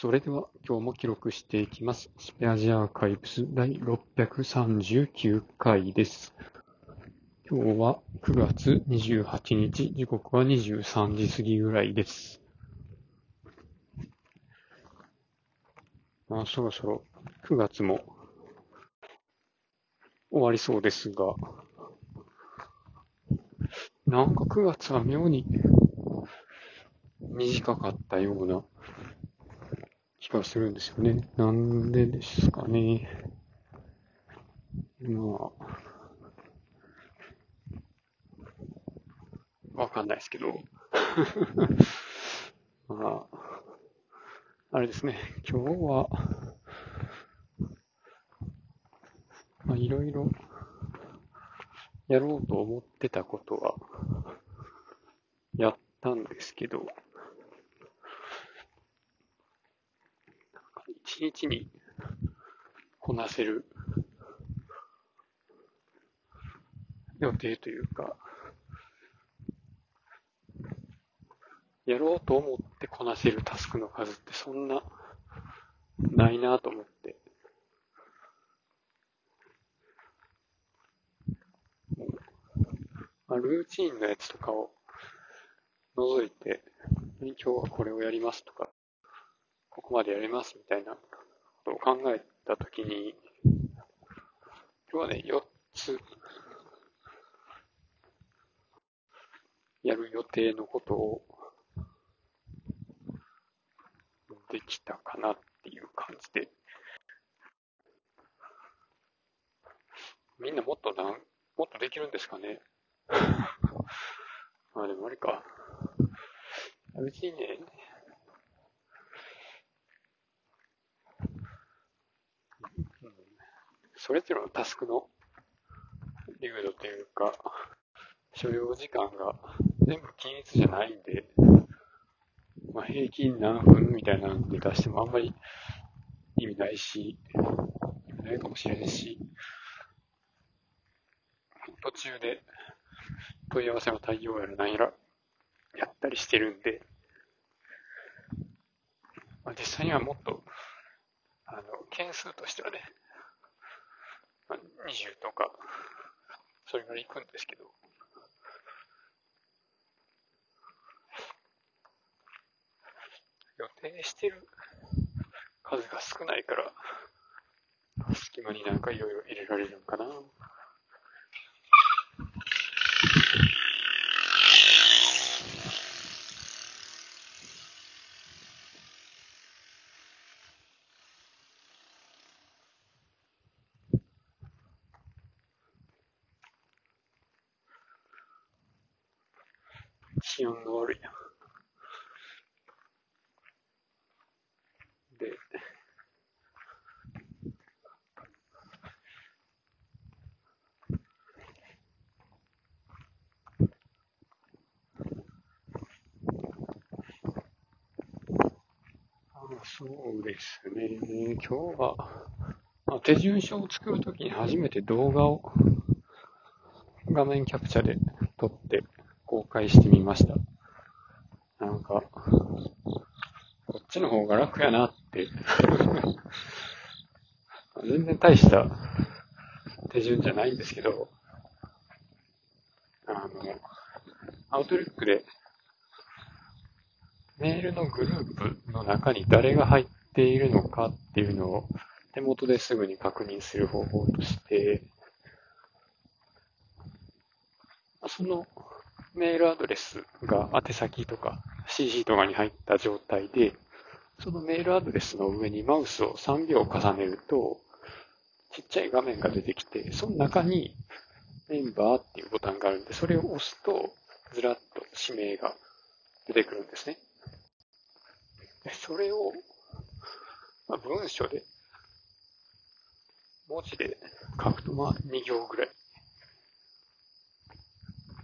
それでは今日も記録していきます。スペアジアーカイブス第639回です。今日は9月28日、時刻は23時過ぎぐらいです。まあそろそろ9月も終わりそうですが、なんか9月は妙に短かったようながするんですよね。なんでですかね。まあ、わかんないですけど。まあ、あれですね。今日は、まあ、いろいろやろうと思ってたことはやったんですけど、一日にこなせる。予定というか、やろうと思ってこなせるタスクの数ってそんなないなと思って。まあ、ルーチンのやつとかを除いて、今日はこれをやりますとか、ここまでやりますみたいなことを考えたときに、今日はね、4つやる予定のことをできたかなっていう感じで、みんなもっとなん、もっとできるんですかね。あ、でもあれか。別にね、それぞれのタスクの流度というか、所要時間が全部均一じゃないんで、まあ、平均何分みたいなので出してもあんまり意味ないし、意味ないかもしれないし、途中で問い合わせの対応やら何やらやったりしてるんで、まあ、実際にはもっと、あの、件数としてはね、まあ、20とか、それぐらい行くんですけど、予定してる数が少ないから、隙間になんかいろいろ入れられるのかな。治安が悪いな。で、そうですね。今日は、まあ、手順書を作るときに初めて動画を画面キャプチャで撮って公開してみました。なんか、こっちの方が楽やなって。全然大した手順じゃないんですけど、あの、アウトルックでメールのグループの中に誰が入っているのかっていうのを手元ですぐに確認する方法として、そのメールアドレスが宛先とか CC とかに入った状態で、そのメールアドレスの上にマウスを3秒重ねると、ちっちゃい画面が出てきて、その中にメンバーっていうボタンがあるんで、それを押すと、ずらっと指名が出てくるんですね。それを、まあ、文章で、文字で書くと、まあ、2行ぐらい。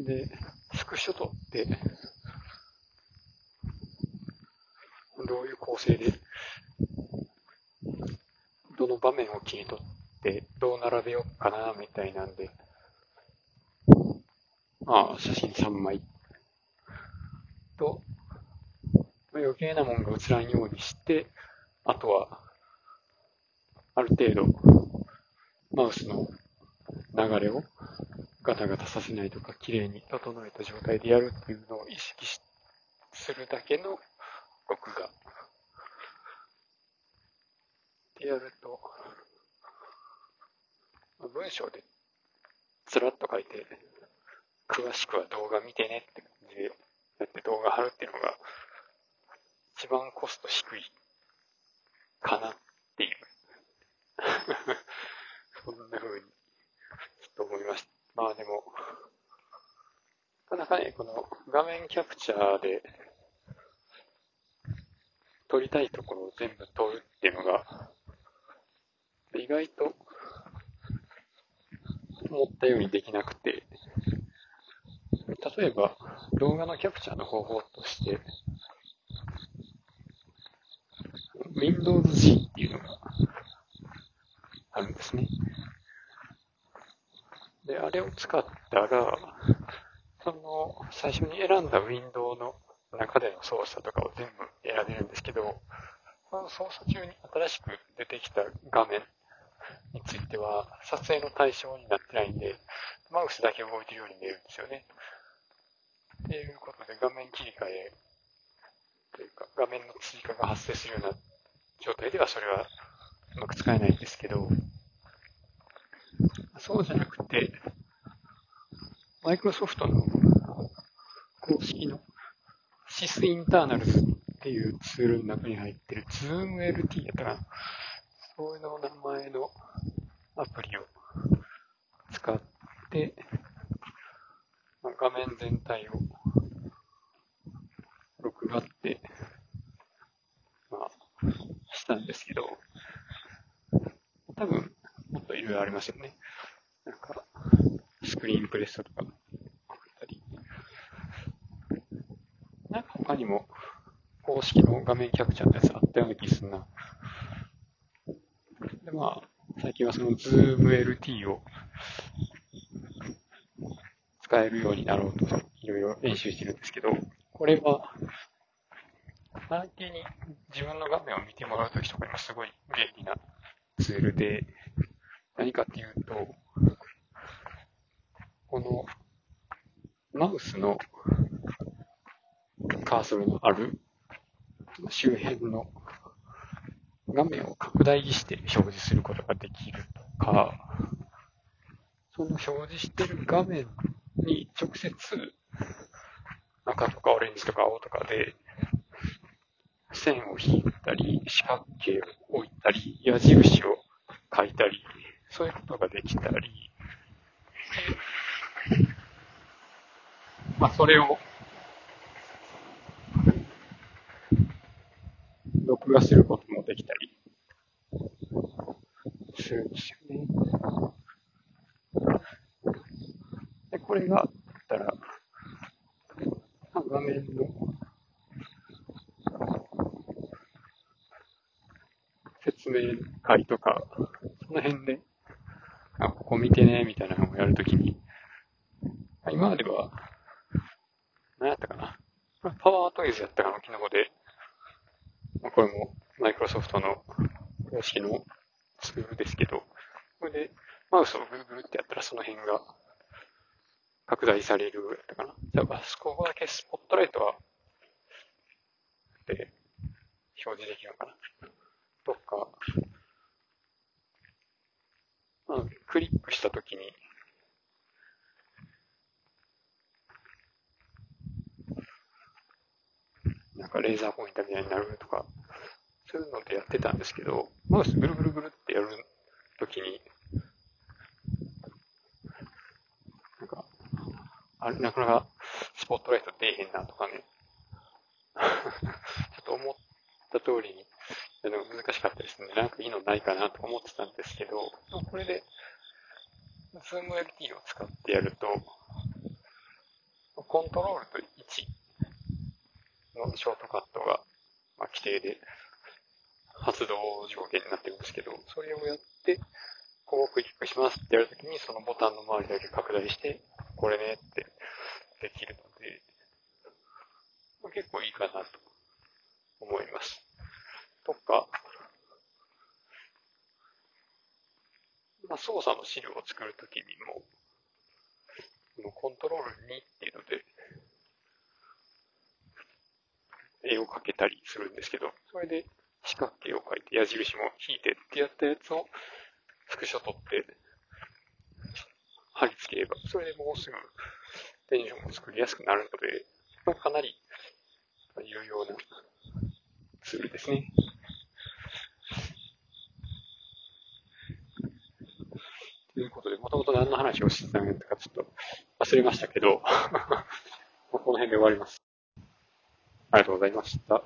で、スクショ取って、どういう構成で、どの場面を切り取って、どう並べようかな、みたいなんで、まあ、写真3枚。と、余計なもんが映らんようにして、あとは、ある程度、マウスの流れをガタガタさせないとか、綺麗に整えた状態でやるっていうのを意識しするだけの録画。でやると、文章でつらっと書いて、詳しくは動画見てねって感じでやって動画貼るっていうのが、一番コスト低いかなっていう そんな風に、ちょっと思いました。まあでも、なかなかね、この画面キャプチャーで、撮りたいところを全部撮るっていうのが、意外と思ったようにできなくて、例えば動画のキャプチャーの方法として、Windows G っていうのがあるんですね。で、あれを使ったら、その、最初に選んだウィンドウの中での操作とかを全部選べるんですけど、この操作中に新しく出てきた画面については、撮影の対象になってないんで、マウスだけ動いてるように見えるんですよね。っていうことで、画面切り替えというか、画面の追加が発生するような状態ではそれはうまく使えないんですけど、そうじゃなくて、マイクロソフトの公式の SIS インターナルズっていうツールの中に入ってる ZoomLT やったかな。そういうの名前のアプリを使って、画面全体を録画って、まあ、したんですけど、多分、ろいろありますよね。なんか、スクリーンプレッソとかあったり。なんか他にも、公式の画面キャプチャーのやつあったような気するな。で、まあ、最近はその ZoomLT を使えるようになろうと、いろいろ練習してるんですけど、これは、相手に自分の画面を見てもらうときとかにもすごい便利なツールで、何かっていうと、この、マウスのカーソルのある周辺の画面を拡大して表示することができるとか、その表示してる画面に直接赤とかオレンジとか青とかで線を引いたり、四角形を置いたり、矢印を書いたり、そういうことができたり、まあ、それを、録画することもできたり、するんですよね。で、これがあったら、画面の説明会とか、その辺で、こ見てね、みたいなのをやるときに、今までは、何やったかな。パワートイズやったかの機能で、これもマイクロソフトの公式のツールですけど、これでマウスをぐるぐるってやったらその辺が拡大されるやったかな。じゃあ、ここだけスポットライトは、で、表示できるのかな。とか、まあ、クリックしたときに、なんかレーザーポインターみたいになるとか、そういうのでやってたんですけど、マウスぐるぐるぐるってやるときに、なんか、あれ、なかなかスポットライト出えへんなとかね、ちょっと思った通りに難しかったですね。なんかいいのないかなと思ってたんですけど、これで、ズーム LT を使ってやると、コントロールと1のショートカットが、まあ、規定で発動条件になってるんですけど、それをやって、ここをクリックしますってやるときに、そのボタンの周りだけ拡大して、これねってできるので、結構いいかなと思います。とか、まあ、操作の資料を作るときにも、このコントロール2っていうので、絵を描けたりするんですけど、それで四角形を描いて矢印も引いてってやったやつをスクショ取って貼り付ければ、それでもうすぐテンションも作りやすくなるので、まあ、かなり有用なツールですね。ということで、もともと何の話をしてたのかちょっと忘れましたけど この辺で終わります。ありがとうございました。